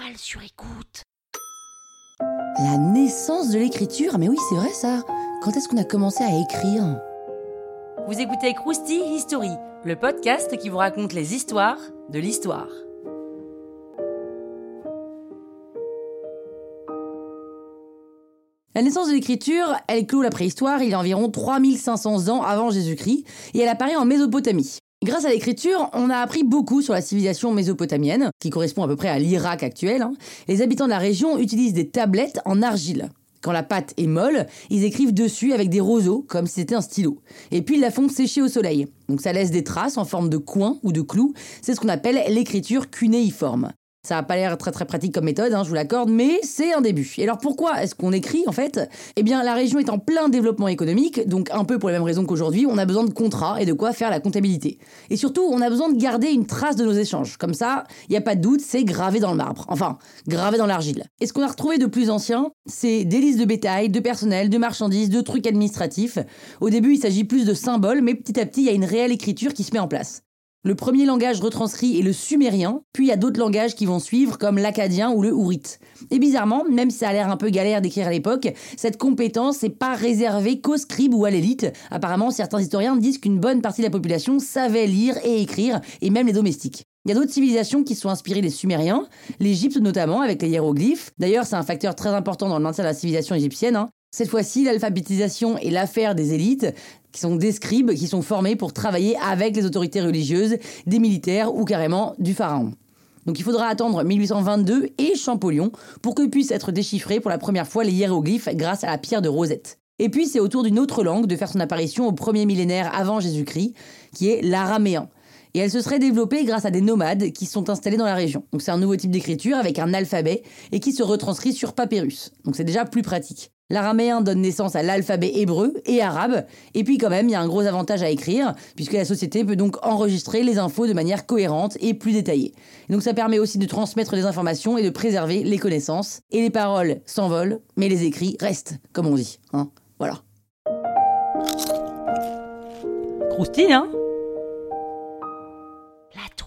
toile sur écoute. La naissance de l'écriture Mais oui, c'est vrai ça. Quand est-ce qu'on a commencé à écrire? Vous écoutez Krusty History, le podcast qui vous raconte les histoires de l'histoire. La naissance de l'écriture, elle clôt la préhistoire il y a environ 3500 ans avant Jésus-Christ et elle apparaît en Mésopotamie. Grâce à l'écriture, on a appris beaucoup sur la civilisation mésopotamienne, qui correspond à peu près à l'Irak actuel. hein. Les habitants de la région utilisent des tablettes en argile. Quand la pâte est molle, ils écrivent dessus avec des roseaux, comme si c'était un stylo. Et puis ils la font sécher au soleil. Donc ça laisse des traces en forme de coins ou de clous. C'est ce qu'on appelle l'écriture cunéiforme. Ça n'a pas l'air très pratique comme méthode, hein, je vous l'accorde, mais c'est un début. Et alors pourquoi est-ce qu'on écrit en fait? Eh bien la région est en plein développement économique, donc un peu pour les mêmes raisons qu'aujourd'hui, on a besoin de contrats et de quoi faire la comptabilité. Et surtout, on a besoin de garder une trace de nos échanges. Comme ça, il n'y a pas de doute, c'est gravé dans le marbre. Enfin, gravé dans l'argile. Et ce qu'on a retrouvé de plus ancien, c'est des listes de bétail, de personnel, de marchandises, de trucs administratifs. Au début, il s'agit plus de symboles, mais petit à petit, il y a une réelle écriture qui se met en place. Le premier langage retranscrit est le sumérien, puis il y a d'autres langages qui vont suivre comme l'acadien ou le hourite. Et bizarrement, même si ça a l'air un peu galère d'écrire à l'époque, cette compétence n'est pas réservée qu'aux scribes ou à l'élite. Apparemment, certains historiens disent qu'une bonne partie de la population savait lire et écrire, et même les domestiques. Il y a d'autres civilisations qui sont inspirées des Sumériens, l'Égypte notamment avec les hiéroglyphes. D'ailleurs, c'est un facteur très important dans le maintien de la civilisation égyptienne. hein. Cette fois-ci, l'alphabétisation est l'affaire des élites, qui sont des scribes, qui sont formés pour travailler avec les autorités religieuses, des militaires ou carrément du pharaon. Donc il faudra attendre 1822 et Champollion pour que puissent être déchiffrés pour la première fois les hiéroglyphes grâce à la pierre de Rosette. Et puis c'est au tour d'une autre langue de faire son apparition au premier millénaire avant Jésus-Christ, qui est l'araméen. Et elle se serait développée grâce à des nomades qui sont installés dans la région. Donc c'est un nouveau type d'écriture avec un alphabet et qui se retranscrit sur papyrus. Donc c'est déjà plus pratique. L'araméen donne naissance à l'alphabet hébreu et arabe. Et puis quand même, il y a un gros avantage à écrire, puisque la société peut donc enregistrer les infos de manière cohérente et plus détaillée. Et donc ça permet aussi de transmettre les informations et de préserver les connaissances. Et les paroles s'envolent, mais les écrits restent, comme on dit. Hein voilà. Krusty, hein?